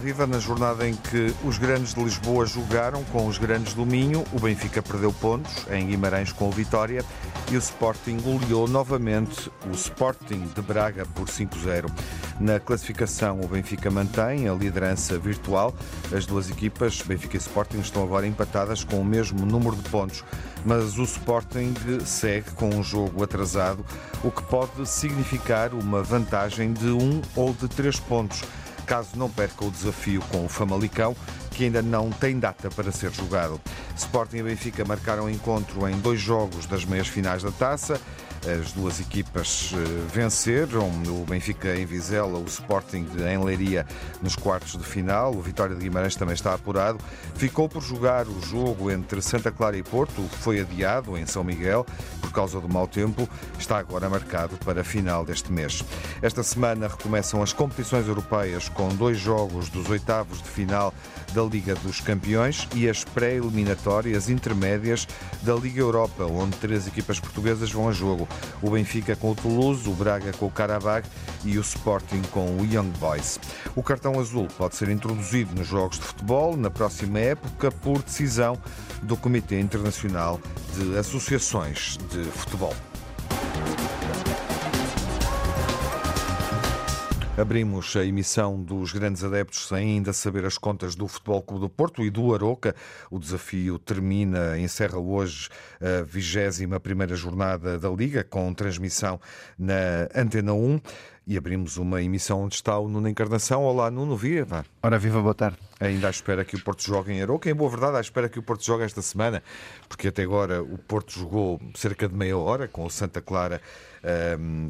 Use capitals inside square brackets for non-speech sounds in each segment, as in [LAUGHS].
Viva! Na jornada em que os grandes de Lisboa jogaram com os grandes do Minho, o Benfica perdeu pontos em Guimarães com o Vitória e o Sporting goleou novamente o Sporting de Braga por 5-0. Na classificação, o Benfica mantém a liderança virtual. As duas equipas, Benfica e Sporting, estão agora empatadas com o mesmo número de pontos, mas o Sporting segue com um jogo atrasado, o que pode significar uma vantagem de um ou de três pontos caso não perca o desafio com o Famalicão, que ainda não tem data para ser jogado. Sporting e Benfica marcaram encontro em dois jogos das meias finais da taça. As duas equipas eh, venceram, o Benfica em Vizela, o Sporting em Leiria nos quartos de final. O Vitória de Guimarães também está apurado. Ficou por jogar o jogo entre Santa Clara e Porto, foi adiado em São Miguel por causa do mau tempo. Está agora marcado para final deste mês. Esta semana recomeçam as competições europeias com dois jogos dos oitavos de final da Liga dos Campeões e as pré-eliminatórias intermédias da Liga Europa, onde três equipas portuguesas vão a jogo o Benfica com o Toulouse, o Braga com o Karabakh e o Sporting com o Young Boys. O cartão azul pode ser introduzido nos jogos de futebol na próxima época por decisão do Comitê Internacional de Associações de Futebol. Abrimos a emissão dos grandes adeptos sem ainda saber as contas do Futebol Clube do Porto e do Aroca. O desafio termina, encerra hoje a 21 jornada da Liga, com transmissão na Antena 1. E abrimos uma emissão onde está o Nuno Encarnação. Olá, Nuno Viva. Ora, viva, boa tarde. Ainda à espera que o Porto jogue em Aroca. Em boa verdade, à espera que o Porto jogue esta semana, porque até agora o Porto jogou cerca de meia hora com o Santa Clara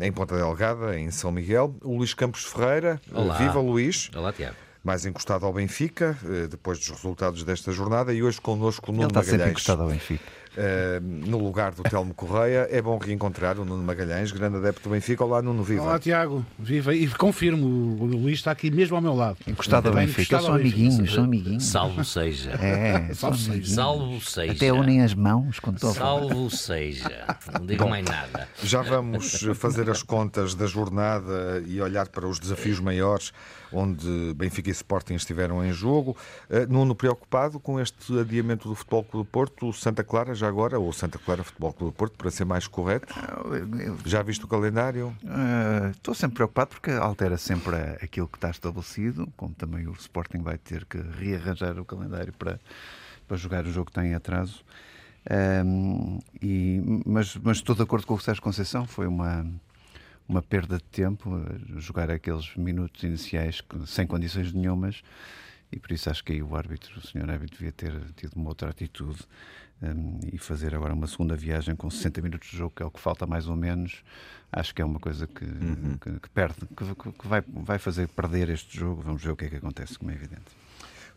em Ponta Delgada, em São Miguel. O Luís Campos Ferreira. Olá. Viva, Luís. Olá, Tiago. Mais encostado ao Benfica, eh, depois dos resultados desta jornada, e hoje connosco o Nuno Ele está Magalhães. sempre encostado ao Benfica. Uh, no lugar do Telmo Correia. É bom reencontrar o Nuno Magalhães, grande adepto do Benfica. Olá, Nuno Viva. Olá, Tiago. Viva. E confirmo, o Luís está aqui mesmo ao meu lado. Encostado ao Benfica. Eles são amiguinhos, são amiguinhos. Salvo seja. É, são [LAUGHS] Salve seja. Salvo seja. Até unem as mãos quando estou. Salvo seja. Não digo mais nada. Já vamos fazer as contas da jornada e olhar para os desafios maiores onde Benfica e Sporting estiveram em jogo. Uh, Nuno, preocupado com este adiamento do Futebol Clube do Porto, o Santa Clara já agora, ou Santa Clara Futebol Clube do Porto, para ser mais correto. Já viste o calendário? ah, Estou sempre preocupado porque altera sempre aquilo que está estabelecido, como também o Sporting vai ter que rearranjar o calendário para, para jogar o jogo que tem em atraso. Ahm, e, mas, mas estou de acordo com o Sérgio Conceição, foi uma, uma perda de tempo eh, jogar aqueles minutos iniciais sem condições nenhumas e por isso acho que aí o árbitro, o senhor árbitro, devia ter tido uma outra atitude hum, e fazer agora uma segunda viagem com 60 minutos de jogo, que é o que falta mais ou menos. Acho que é uma coisa que, que, que perde, que, que vai, vai fazer perder este jogo. Vamos ver o que é que acontece, como é evidente.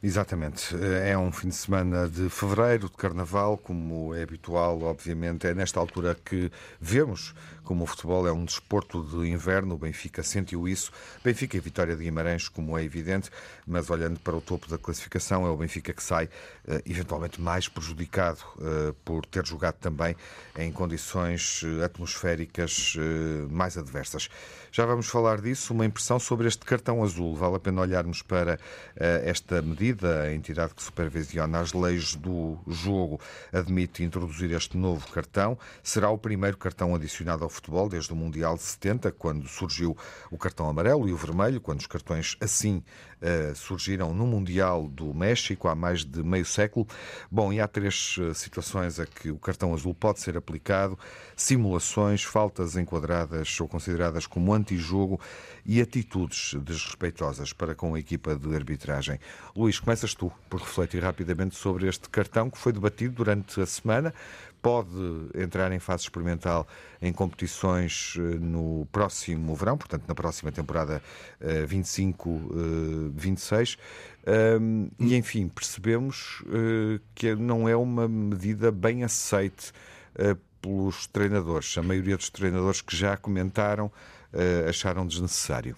Exatamente. É um fim de semana de fevereiro, de carnaval, como é habitual, obviamente. É nesta altura que vemos como o futebol é um desporto de inverno. O Benfica sentiu isso. Benfica e Vitória de Guimarães, como é evidente, mas olhando para o topo da classificação, é o Benfica que sai eh, eventualmente mais prejudicado eh, por ter jogado também em condições eh, atmosféricas eh, mais adversas. Já vamos falar disso. Uma impressão sobre este cartão azul. Vale a pena olharmos para eh, esta medida. A entidade que supervisiona as leis do jogo admite introduzir este novo cartão. Será o primeiro cartão adicionado ao futebol desde o Mundial de 70, quando surgiu o cartão amarelo e o vermelho, quando os cartões assim eh, surgiram no Mundial do México há mais de meio século. Bom, e há três eh, situações a que o cartão azul pode ser aplicado: simulações, faltas enquadradas ou consideradas como antijogo e atitudes desrespeitosas para com a equipa de arbitragem. Luís, começas tu por refletir rapidamente sobre este cartão que foi debatido durante a semana. Pode entrar em fase experimental em competições eh, no próximo verão, portanto, na próxima temporada eh, 25-26. Um, e, enfim, percebemos que não é uma medida bem aceite pelos treinadores. A maioria dos treinadores que já comentaram acharam desnecessário.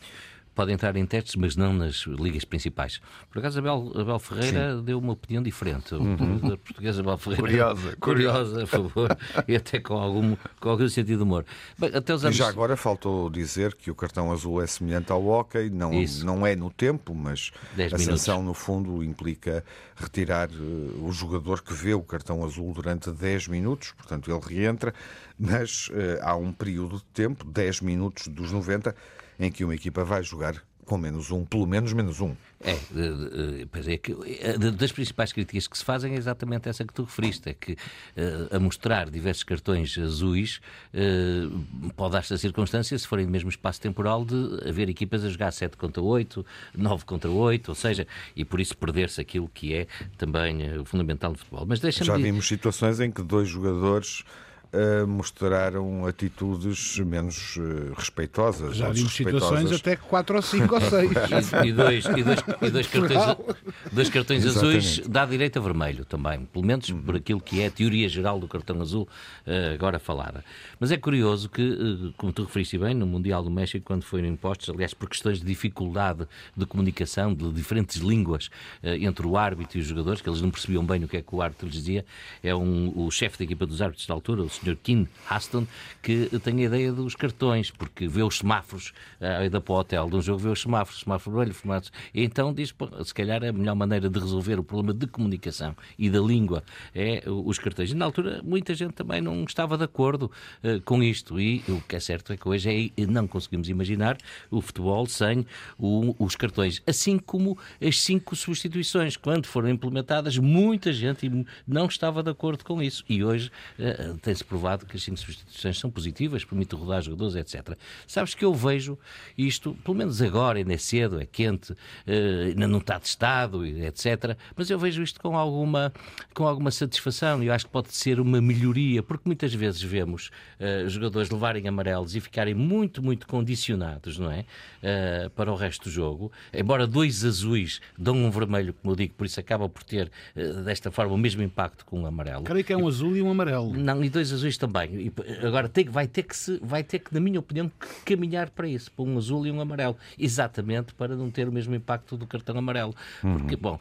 Pode entrar em testes, mas não nas ligas principais. Por acaso, Abel, Abel Ferreira deu uma opinião diferente. O uhum. português Abel Ferreira. [LAUGHS] Curiosa, [LAUGHS] curiosa, por favor, e até com algum, com algum sentido de humor. Bem, até os anos... E já agora faltou dizer que o cartão azul é semelhante ao hockey, não, não é no tempo, mas a sanção, no fundo, implica retirar uh, o jogador que vê o cartão azul durante 10 minutos, portanto, ele reentra, mas uh, há um período de tempo, 10 minutos dos 90, em que uma equipa vai jogar com menos um, pelo menos menos um. É, pois é que das principais críticas que se fazem é exatamente essa que tu referiste, é que a mostrar diversos cartões azuis pode dar-se a circunstância, se forem do mesmo espaço temporal, de haver equipas a jogar 7 contra 8, 9 contra 8, ou seja, e por isso perder-se aquilo que é também fundamental do futebol. Mas Já vimos situações em que dois jogadores uh, mostraram atitudes menos uh, respeitosas. Já vimos situações até 4 ou 5 ou 6. E, e, dois, e, dois, e dois cartões, dois cartões azuis dá direito a vermelho também, pelo menos uhum. por aquilo que é a teoria geral do cartão azul uh, agora falada. Mas é curioso que, como tu referiste bem, no Mundial do México, quando foram impostos, aliás, por questões de dificuldade de comunicação, de diferentes línguas entre o árbitro e os jogadores, que eles não percebiam bem o que é que o árbitro lhes dizia, é um, o chefe da equipa dos árbitros da altura, o Sr. Kim Aston, que tem a ideia dos cartões, porque vê os semáforos, a ida para o hotel de um jogo, vê os semáforos, semáforo vermelho, formatos. E então diz, se calhar a melhor maneira de resolver o problema de comunicação e da língua é os cartões. E na altura muita gente também não estava de acordo uh, com isto. E o que é certo é que hoje é, não conseguimos imaginar o futebol sem o, os cartões. Assim como as cinco substituições, quando foram implementadas, muita gente não estava de acordo com isso. E hoje uh, tem-se provado que as cinco substituições são positivas, permite rodar jogadores, etc. Sabes que eu vejo isto, pelo menos agora, ainda é cedo, é quente, uh, ainda não está testado, etc. Mas eu vejo isto com alguma, com alguma satisfação e eu acho que pode ser uma melhoria, porque muitas vezes vemos uh, jogadores levarem amarelos e ficarem muito, muito condicionados, não é? Uh, para o resto do jogo. Embora dois azuis dão um vermelho, como eu digo, por isso acaba por ter desta forma o mesmo impacto com o amarelo. Creio que é um azul e um amarelo. Não, e dois azuis também. E agora tem, vai, ter que se, vai ter que, na minha opinião, caminhar para isso, para um azul e um amarelo. Exatamente para não ter o mesmo impacto do cartão amarelo. Uhum. Porque, bom,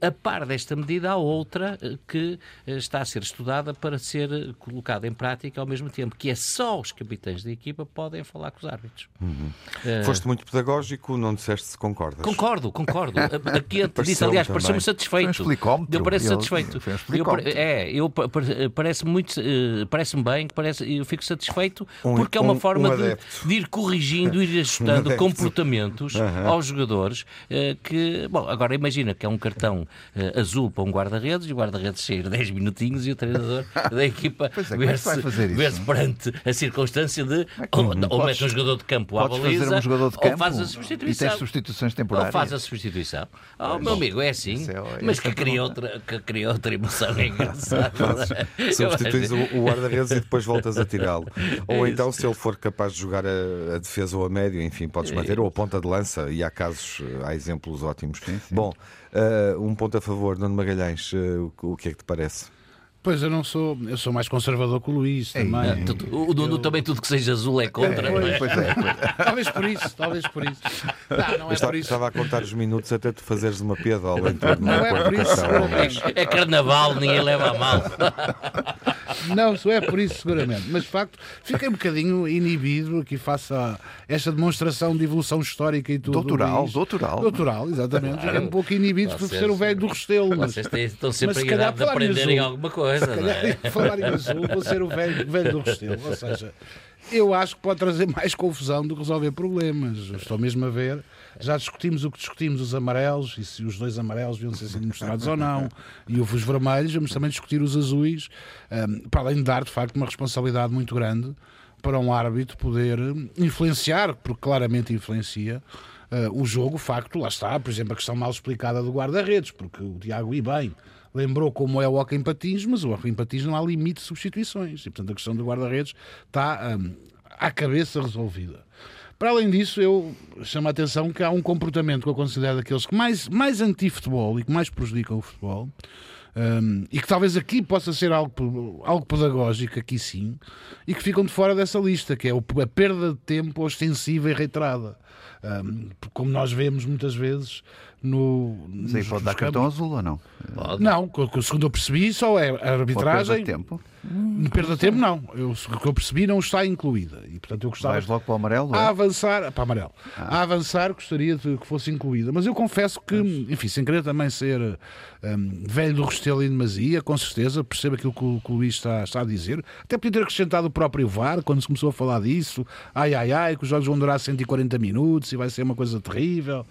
a par desta medida, há outra eh, que eh, está a ser estudada para ser eh, colocada em prática ao mesmo tempo, que é só os capitães da equipa podem falar com os árbitros. Uhum. Uh... Foste muito pedagógico, não disseste se concordas. Concordo, concordo. [LAUGHS] Aqui disse, aliás, pareceu-me satisfeito. Foi um eu parece satisfeito. Foi um eu, é, eu parece muito, parece-me bem, parece, eu fico satisfeito um, porque é uma um, forma um de, de, ir corrigindo, ir ajustando [LAUGHS] comportamentos uhum. aos jogadores uh, que, bom, agora imagina que é um cartão uh, azul para um guarda-redes e o guarda-redes sair 10 minutinhos e o treinador da [LAUGHS] equipa é, ver-se ver perante a circunstância de é ou, ou mete um jogador de campo à baliza um jogador de campo, ou faz a substituição. E tens substituições temporárias. Ou faz a substituição. Oh, meu amigo, é assim, é, mas que cria, outra, que cria outra emoção é engraçado. [LAUGHS] Substituis o, o guarda-redes e depois voltas a tirá-lo. [LAUGHS] Ou então, se ele for capaz de jogar a, a defesa ou a médio, enfim, podes manter, ou a ponta de lança, e há casos, há exemplos ótimos. Sim, sim. Bom, uh, um ponto a favor, Nuno Magalhães, uh, o que é que te parece? Pois eu não sou, eu sou mais conservador que o Luís também. o Nuno eu... também tudo que seja azul é contra, é, não é? Pois é, pois é. [LAUGHS] talvez por isso, talvez por isso. Não, não é Está, por isso. Estava a contar os minutos até tu fazeres uma piadola em torno Não é por isso, É carnaval, ninguém leva a mal. Não, isso é por isso, seguramente. Mas de facto, fiquei um bocadinho inibido aqui face a esta demonstração de evolução histórica e tudo. Doutoral, doutoral. Doutoral, exatamente. Fiquei um pouco inibido por ser o velho do Restelo. Mas, vocês estão sempre mas, a idade de aprenderem alguma coisa coisa, não é? [LAUGHS] Falar em azul, vou ser o velho, velho do Restelo. Ou seja, eu acho que pode trazer mais confusão do que resolver problemas. Estou mesmo a ver. Já discutimos o que discutimos, os amarelos, e se os dois amarelos deviam ser mostrados ou não, e os vermelhos, vamos também discutir os azuis, um, para além de dar, de facto, uma responsabilidade muito grande para um árbitro poder influenciar, porque claramente influencia, uh, o jogo, o facto, lá está, por exemplo, a questão mal explicada do guarda-redes, porque o Tiago, e bem, lembrou como é o hockey em patins, mas o hockey em patins não há limite de substituições. E, portanto, a questão do guarda-redes está um, à cabeça resolvida. Para além disso, eu chamo a atenção que há um comportamento que eu considero daqueles que mais, mais anti-futebol e que mais prejudicam o futebol, Um, e que talvez aqui possa ser algo, algo pedagógico, aqui sim, e que ficam de fora dessa lista, que é a perda de tempo ostensiva e reiterada. Um, como nós vemos muitas vezes no. Mas aí pode dar cartão azul ou não? Pode. Não, segundo eu percebi, só é a arbitragem. Perda de tempo? Perda de tempo, não. Eu, o que eu percebi não está incluída. E, portanto, eu gostava. Vais logo para o amarelo? A é? avançar, para amarelo. Ah. A avançar, gostaria de que fosse incluída. Mas eu confesso que, Mas... enfim, sem querer também ser um, velho do Restelo e demasia, com certeza percebo aquilo que o, que o Luís está, está, a dizer. Até podia ter acrescentado o próprio VAR, quando se começou a falar disso. Ai, ai, ai, que os jogos vão durar 140 minutos e vai ser uma coisa terrível.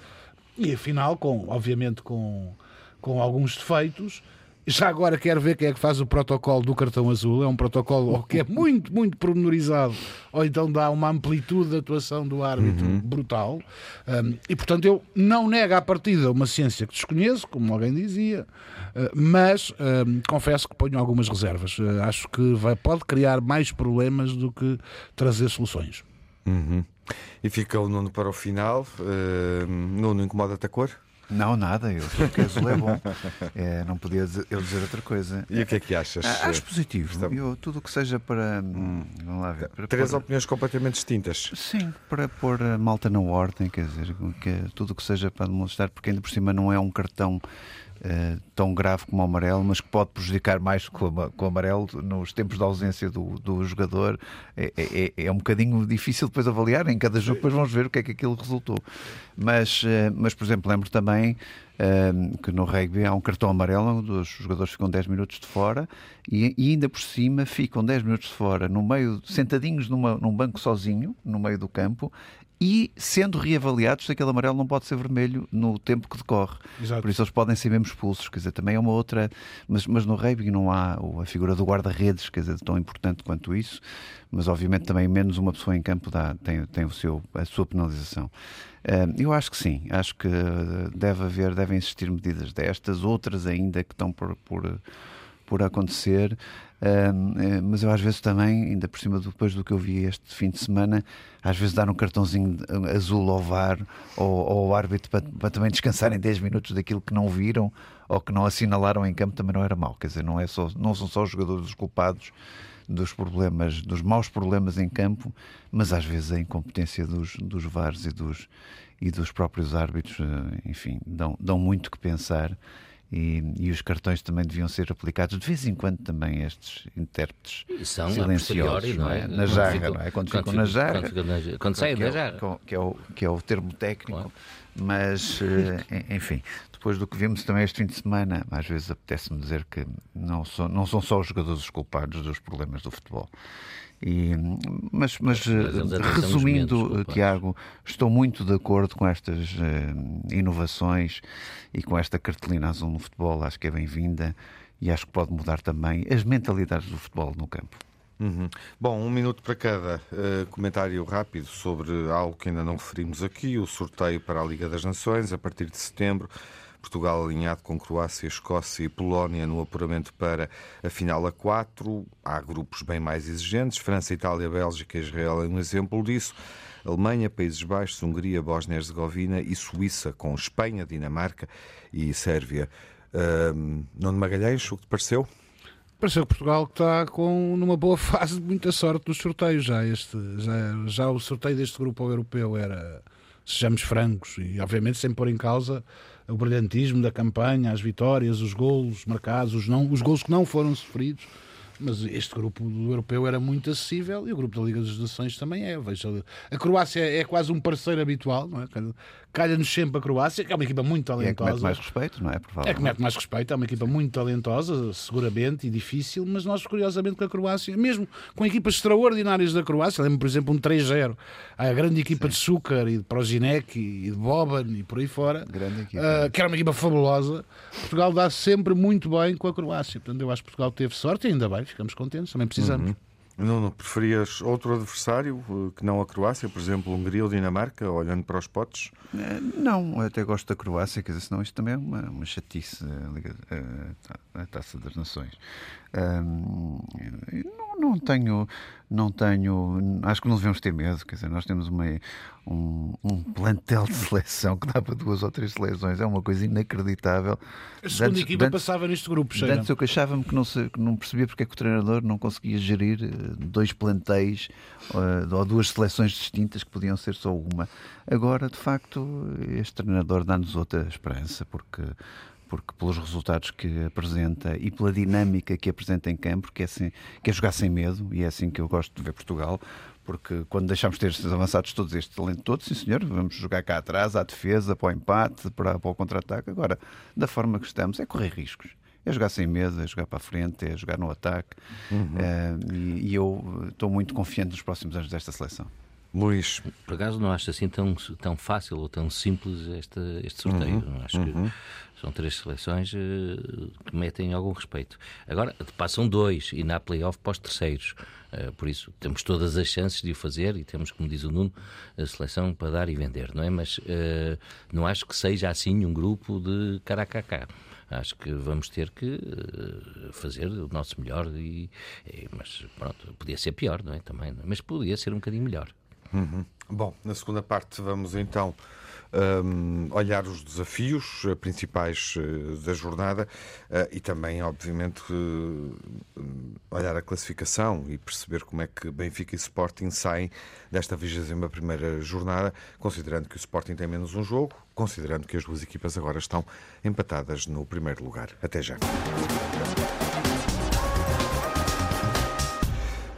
E afinal, com, obviamente com, com alguns defeitos, já agora quero ver quem é que faz o protocolo do cartão azul. É um protocolo [LAUGHS] que é muito, muito pormenorizado, ou então dá uma amplitude de atuação do árbitro uhum. brutal. Um, e portanto, eu não nego à partida uma ciência que desconheço, como alguém dizia, uh, mas um, confesso que ponho algumas reservas. Uh, acho que vai, pode criar mais problemas do que trazer soluções. Uhum. E fica o Nuno para o final. Uh, Nuno, incomoda-te a cor? Não, nada, eu acho que azul é bom. É, [LAUGHS] não podia dizer, eu dizer outra coisa. E o que é que achas? Ah, acho positivo. Eu, tudo o que seja para. Hum, vamos lá ver. Para Três pôr... opiniões completamente distintas. Sim, para pôr a malta na ordem, quer dizer, que, tudo o que seja para demonstrar, porque ainda por cima não é um cartão Uh, tão grave como o amarelo, mas que pode prejudicar mais com, o amarelo nos tempos de ausência do, do jogador. É, é, é, é, um bocadinho difícil depois avaliar. Em cada jogo, depois vamos ver o que é que aquilo resultou. Mas, uh, mas por exemplo, lembro também uh, que no rugby há um cartão amarelo onde os jogadores ficam 10 minutos de fora e, e, ainda por cima ficam 10 minutos de fora, no meio, sentadinhos numa, num banco sozinho, no meio do campo, e sendo reavaliados se aquele amarelo não pode ser vermelho no tempo que decorre. Exato. Por isso eles podem ser mesmo expulsos. Quer dizer, também é uma outra. Mas, mas no rugby não há a figura do guarda-redes, quer dizer, tão importante quanto isso. Mas obviamente também menos uma pessoa em campo dá, tem, tem o seu, a sua penalização. Eu acho que sim, acho que deve haver, devem existir medidas destas, outras ainda que estão por, por, por acontecer. Uh, mas eu às vezes também, ainda por cima depois do que eu vi este fim de semana, às vezes dar um cartãozinho azul ao VAR ou, ou ao árbitro para, para, também descansarem 10 minutos daquilo que não viram ou que não assinalaram em campo também não era mau. Quer dizer, não, é só, não são só os jogadores os culpados dos problemas, dos maus problemas em campo, mas às vezes a incompetência dos, dos VARs e dos, e dos próprios árbitros, eh, enfim, dão, dão muito que pensar e, e, os cartões também deviam ser aplicados de vez em quando também estes intérpretes são silenciosos, não é? Na jarra, não é? Quando, quando ficam na jarra, quando, quando saem da é jarra. Que é, o, que é o termo técnico, claro. mas, [LAUGHS] eh, enfim, depois do que vimos também este fim de semana, às vezes apetece-me dizer que não são, não são só os jogadores os culpados dos problemas do futebol. E, mas, mas, mas eh, resumindo, Tiago, estou muito de acordo com estas uh, inovações e com esta cartolina azul no futebol. Acho que é bem-vinda e acho que pode mudar também as mentalidades do futebol no campo. Uhum. Bom, um minuto para cada uh, comentário rápido sobre algo que ainda não referimos aqui: o sorteio para a Liga das Nações a partir de setembro. Portugal alinhado com Croácia, Escócia e Polónia no apuramento para a final a 4. Há grupos bem mais exigentes. França, Itália, Bélgica e Israel é um exemplo disso. Alemanha, Países Baixos, Hungria, Bósnia-Herzegovina e Suíça, com Espanha, Dinamarca e Sérvia. Um, Nuno Magalhães, o que te pareceu? Pareceu que está com numa boa [LAUGHS] fase de muita sorte nos sorteios. Já, este, já, já o sorteio deste grupo europeu era, sejamos francos, e obviamente sem pôr em causa o brilhantismo da campanha, as vitórias, os golos marcados, os, não, os golos que não foram sofridos. Mas este grupo do europeu era muito acessível e o grupo da Liga das Nações também é. Veja, a Croácia é quase um parceiro habitual, não é? Calha-nos sempre a Croácia, que é uma equipa muito talentosa. É que mete mais respeito, não é? É que mete mais respeito, é uma equipa muito talentosa, seguramente, e difícil, mas nós, curiosamente, com a Croácia, mesmo com equipas extraordinárias da Croácia, lembro, por exemplo, um 3-0, a grande equipa Sim. de Súcar e de Prozinec e de Boban e por aí fora, uh, que era uma equipa fabulosa, Portugal dá sempre muito bem com a Croácia. Portanto, eu acho que Portugal teve sorte e ainda bem, ficamos contentes, também precisamos. Uhum. Não, não, preferias outro adversário eh, que não a Croácia, por exemplo, Hungria ou Dinamarca, olhando para os potes? Eh, não, até gosto da Croácia, quer dizer, senão isto também é uma, uma chatice, a, a, a Taça das Nações. Um, não Não, tenho, não tenho, acho que não devemos ter medo, quer dizer, nós temos uma, um, um plantel de seleção que dá para duas ou três seleções, é uma coisa inacreditável. A segunda antes, equipa antes, passava neste grupo, cheira. Antes eu queixava-me que não, se, que não percebia porque é que o treinador não conseguia gerir eh, dois plantéis uh, ou duas seleções distintas que podiam ser só uma. Agora, de facto, este treinador dá-nos outra esperança, porque porque pelos resultados que apresenta e pela dinâmica que apresenta em campo, que é, assim, que é jogar sem medo, e é assim que eu gosto de ver Portugal, porque quando deixamos de ter estes avançados todos, este talento todo, sim senhor, vamos jogar cá atrás, à defesa, para o empate, para, para o contra-ataque. Agora, da forma que estamos, é correr riscos. É jogar sem medo, é jogar para a frente, é jogar no ataque. Uhum. Uh, e, e eu estou muito confiante nos próximos anos desta seleção. Luís. Por acaso não acho assim tão, tão fácil ou tão simples este, este sorteio. Uhum, acho uhum. que são três seleções uh, que metem algum respeito. Agora, passam dois e na playoff para os terceiros. Uh, por isso, temos todas as chances de o fazer e temos, como diz o Nuno, a seleção para dar e vender, não é? Mas uh, não acho que seja assim um grupo de caracacá acho que vamos ter que fazer o nosso melhor e, e, mas pronto, podia ser pior, não é? Também, mas podia ser um bocadinho melhor. Uhum. Bom, na segunda parte vamos então um, olhar os desafios eh, principais uh, da jornada uh, e também, obviamente, uh, olhar a classificação e perceber como é que Benfica e Sporting saem desta 21 jornada, considerando que o Sporting tem menos um jogo, considerando que as duas equipas agora estão empatadas no primeiro lugar. Até já.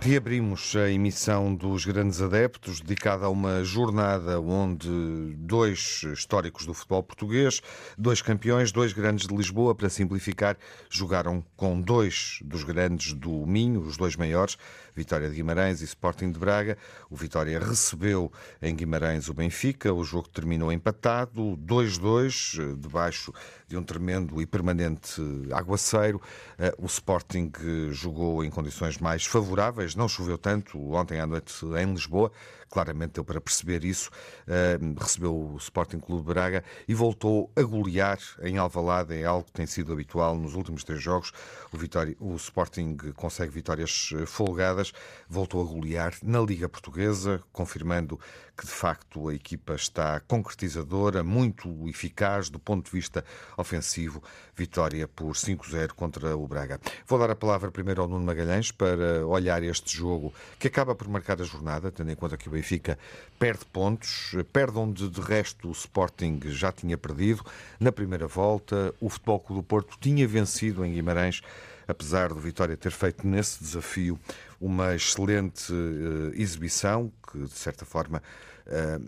Reabrimos a emissão dos Grandes Adeptos, dedicada a uma jornada onde dois históricos do futebol português, dois campeões, dois grandes de Lisboa, para simplificar, jogaram com dois dos grandes do Minho, os dois maiores, Vitória de Guimarães e Sporting de Braga. O Vitória recebeu em Guimarães o Benfica, o jogo terminou empatado, 2-2, debaixo de um tremendo e permanente aguaceiro. Eh, o Sporting jogou em condições mais favoráveis, não choveu tanto ontem à noite em Lisboa, claramente deu para perceber isso. Uh, recebeu o Sporting Clube Braga e voltou a golear em Alvalade, é algo que tem sido habitual nos últimos três jogos. O, Vitória, o Sporting consegue vitórias eh, folgadas, voltou a golear na Liga Portuguesa, confirmando que de facto a equipa está concretizadora, muito eficaz do ponto de vista ofensivo. Vitória por 5-0 contra o Braga. Vou dar a palavra primeiro ao Nuno Magalhães para olhar este jogo que acaba por marcar a jornada, tendo em conta que o Benfica perde pontos, perde onde de resto o Sporting já tinha perdido. Na primeira volta, o Futebol Clube do Porto tinha vencido em Guimarães apesar do Vitória ter feito nesse desafio uma excelente uh, exibição, que de certa forma,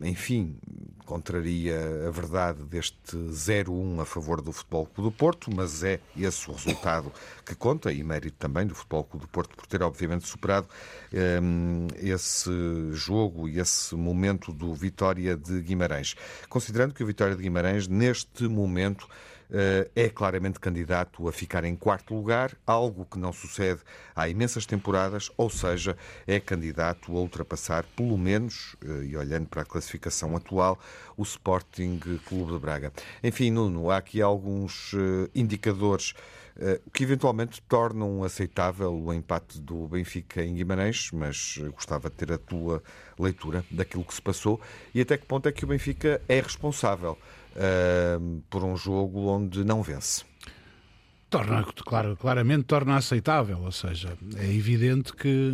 enfim, contraria a verdade deste 0-1 a favor do Futebol Clube do Porto, mas é esse o resultado que conta, e mérito também do Futebol Clube do Porto por ter, obviamente, superado eh, esse jogo e esse momento do Vitória de Guimarães. Considerando que o Vitória de Guimarães, neste momento, é claramente candidato a ficar em quarto lugar, algo que não sucede há imensas temporadas, ou seja, é candidato a ultrapassar, pelo menos, eh, e olhando para a classificação atual, o Sporting Clube de Braga. Enfim, Nuno, há aqui alguns eh, indicadores que eventualmente tornam aceitável o empate do Benfica em Guimarães, mas gostava de ter a tua leitura daquilo que se passou e até que ponto é que o Benfica é responsável uh, por um jogo onde não vence. Torna, claro, claramente torna aceitável, ou seja, é evidente que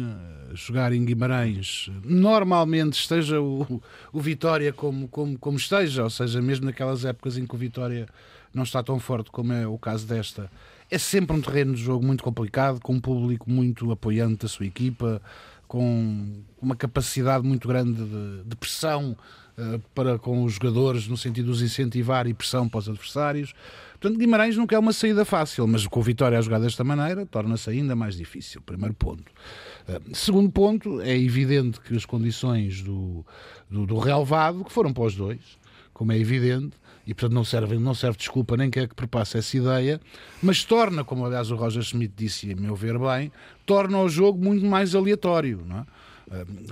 jogar em Guimarães normalmente esteja o, o Vitória como, como, como esteja, ou seja, mesmo naquelas épocas em que o Vitória não está tão forte como é o caso desta, é sempre um terreno de jogo muito complicado, com um público muito apoiante da sua equipa, com uma capacidade muito grande de, de pressão para com os jogadores, no sentido de os incentivar e pressão para os adversários. Portanto, Guimarães nunca é uma saída fácil, mas com o Vitória a jogar desta maneira torna-se ainda mais difícil. Primeiro ponto. Uh, segundo ponto, é evidente que as condições do, do, do relevado, que foram para os dois, como é evidente, e portanto não serve, não serve desculpa nem quer que perpasse essa ideia, mas torna, como aliás o Roger Schmidt disse, a meu ver bem, torna o jogo muito mais aleatório, não é?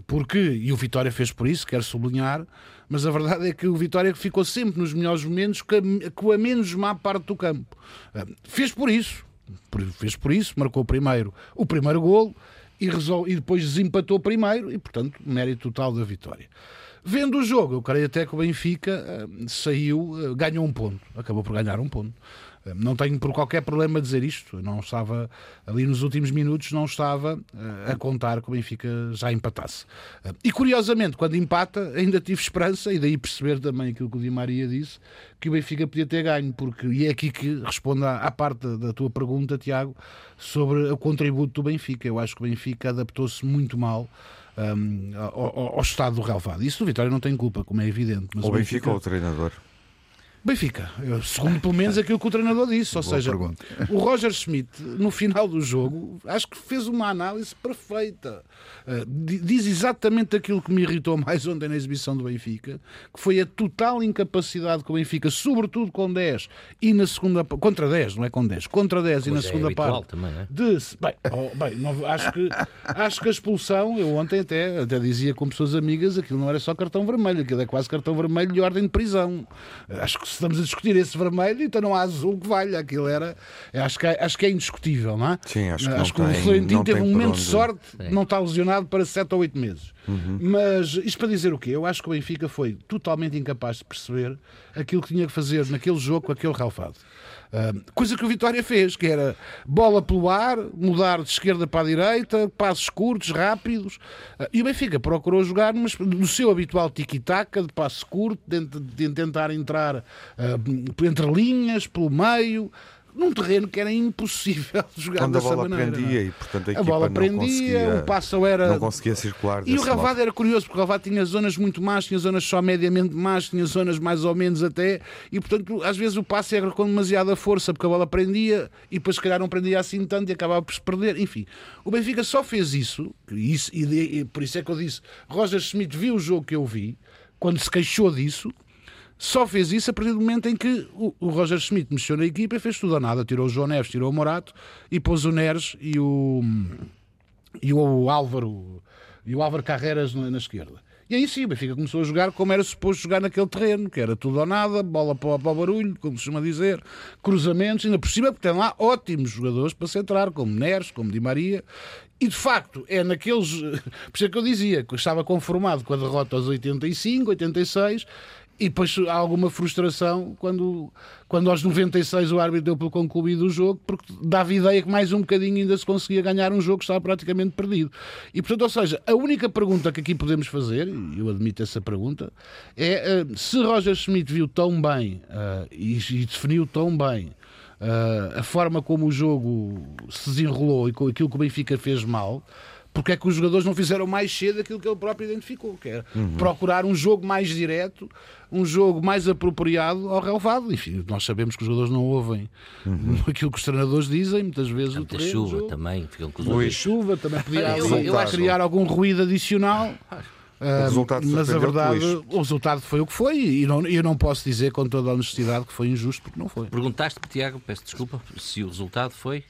Porque, e o Vitória fez por isso, quero sublinhar, mas a verdade é que o Vitória ficou sempre nos melhores momentos com a menos má parte do campo. Fez por isso, fez por isso, marcou primeiro o primeiro golo e, resol... e depois desempatou primeiro e, portanto, mérito total da vitória. Vendo o jogo, eu creio até que o Benfica saiu, uh, ganhou um ponto, acabou por ganhar um ponto. Não tenho por qualquer problema dizer isto, não estava ali nos últimos minutos, não estava a contar que o Benfica já empatasse. e curiosamente, quando empata, ainda tive esperança, e daí perceber também aquilo que o Di Maria disse, que o Benfica podia ter ganho, porque, e é aqui que responde à, à parte da, tua pergunta, Tiago, sobre o contributo do Benfica. Eu acho que o Benfica adaptou-se muito mal um, ao, ao, estado do relevado. Isso do Vitória não tem culpa, como é evidente. Mas o Benfica, Benfica ou o treinador? Benfica, segundo pelo menos aquilo que o treinador disse. Ou Boa seja, pergunta. o Roger Schmidt, no final do jogo, acho que fez uma análise perfeita. Uh, diz exatamente aquilo que me irritou mais ontem na exibição do Benfica, que foi a total incapacidade que o Benfica, sobretudo com 10 e na segunda contra 10, não é com 10, contra 10 e na é segunda parte. Também, é? de, bem, oh, bem não, acho, que, acho que a expulsão, eu ontem até, até dizia com pessoas amigas, aquilo não era só cartão vermelho, aquilo é quase cartão vermelho de ordem de prisão. Acho que estamos a discutir esse vermelho, então não há azul que valha. Aquilo era. Acho que, é, acho que é indiscutível, não é? Sim, acho que, acho que o Florentino teve um momento de sorte, Sim. não está lesionado para 7 ou 8 meses. Uhum. Mas isto para dizer o quê? Eu acho que o Benfica foi totalmente incapaz de perceber aquilo que tinha que fazer naquele jogo com aquele relfado. Coisa que o Vitória fez, que era bola pelo ar, mudar de esquerda para a direita, passos curtos, rápidos. Uh, e o Benfica procurou jogar mas, no seu habitual tiki-taka, de passo curto, de, de, de tentar entrar uh, entre linhas, pelo meio num terreno que era impossível [LAUGHS] jogar Quando dessa a bola maneira. prendia e, portanto, a, a bola prendia, o passo era. Não conseguia circular. E o Ravado era curioso, porque o Ravado tinha zonas muito más, tinha zonas só mediamente más, tinha zonas mais ou menos até, e portanto, às vezes o passo era com demasiada força, porque a bola prendia e depois, se calhar, não prendia assim tanto e acabava por se perder. Enfim, o Benfica só fez isso, isso e, e por isso é que eu disse: Roger Schmidt viu o jogo que eu vi, quando se queixou disso só fez isso a partir do momento em que o, o Roger Schmidt mexeu na equipa e fez tudo ou nada. Tirou o João Neves, tirou o Morato e pôs o Neres e o, e o Álvaro e o Álvaro Carreras na, na esquerda. E aí sim, o Benfica começou a jogar como era suposto jogar naquele terreno, que era tudo ou nada, bola para, para o barulho, como se chama dizer, cruzamentos, ainda por cima, porque tem lá ótimos jogadores para centrar, como Neres, como Di Maria, e de facto é naqueles. [LAUGHS] Por isso é que eu dizia que estava conformado com a derrota aos 85, 86, e depois há alguma frustração quando, quando aos 96 o árbitro deu pelo concluído o jogo, porque dava ideia que mais um bocadinho ainda se conseguia ganhar um jogo que estava praticamente perdido. E portanto, ou seja, a única pergunta que aqui podemos fazer, e eu admito essa pergunta, é uh, se Roger Schmidt viu tão bem uh, e, e, definiu tão bem uh, a forma como o jogo se desenrolou e com aquilo que o Benfica fez mal porque é que os jogadores não fizeram mais cedo aquilo que ele próprio identificou, que era uhum. procurar um jogo mais direto, um jogo mais apropriado ao relevado. Enfim, nós sabemos que os jogadores não ouvem uhum. [LAUGHS] aquilo que os treinadores dizem, muitas vezes o treino, chuva jogo. também, ficam com os chuva também podia eu, eu, eu criar algum ruído adicional. O resultado mas a verdade, o resultado foi o que foi e não, eu não posso dizer com toda a honestidade que foi injusto porque não foi. Perguntaste-me, Tiago, peço desculpa, se o resultado foi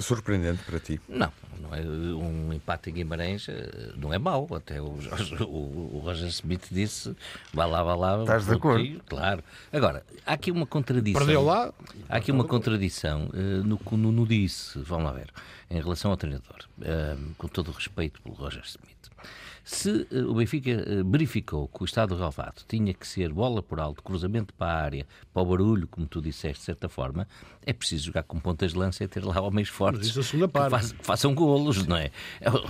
Surpreendente para ti? Não, não é um empate em Guimarães eh, não é mau. Até o, o, o Roger Smith disse: vá lá, vá lá. Estás de acordo? Claro. Agora, há aqui uma contradição. Perdeu lá? Há aqui uma contradição uh, no, no, no disse, vamos lá ver, em relação ao treinador, uh, com todo o respeito pelo Roger Smith. Se uh, o Benfica uh, verificou que o estado relevado tinha que ser bola por alto, cruzamento para a área, para o barulho, como tu disseste, de certa forma, é preciso jogar com pontas de lança e ter lá homens fortes que, faz, que, façam golos, não é?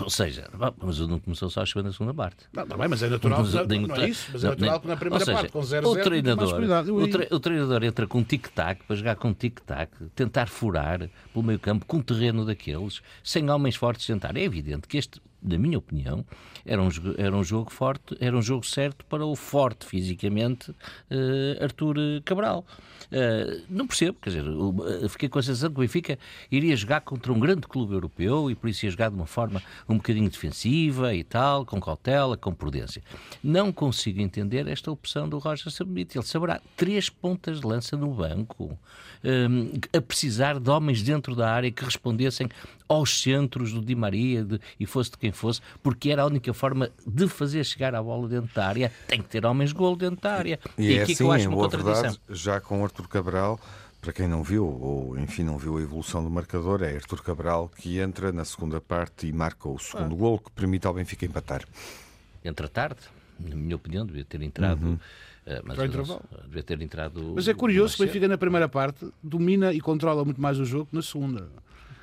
Ou seja, mas não começou só a chover na segunda parte. Não, não, mas é natural, não, não, não é isso, mas é natural que na primeira seja, parte, com 0 o treinador, o, tre o treinador entra com tic-tac para jogar com tic-tac, tentar furar pelo meio campo com um terreno daqueles, sem homens fortes tentar. É evidente que este na minha opinião, era um, era um jogo forte, era um jogo certo para o forte fisicamente uh, Arthur Cabral. Uh, não percebo, quer dizer, uh, fiquei com a sensação que o Benfica iria jogar contra um grande clube europeu e por isso ia jogar de uma forma um bocadinho defensiva e tal, com cautela, com prudência. Não consigo entender esta opção do Roger Sabit. Ele saberá três pontas de lança no banco, a precisar de homens dentro da área que respondessem aos centros do Di Maria de, e fosse de quem fosse, porque era a única forma de fazer chegar a bola dentro da área. Tem que ter homens de golo dentro da área. E, e é aqui assim, que eu acho uma contradição. Verdade, já com Artur Cabral, para quem não viu, ou enfim não viu a evolução do marcador, é Artur Cabral que entra na segunda parte e marca o segundo ah. gol que permite ao Benfica empatar. Entra tarde, na minha opinião, devia ter entrado. Uhum. Uh, mas devia ter entrado. Mas é curioso que o Benfica na primeira parte domina e controla muito mais o jogo que na segunda.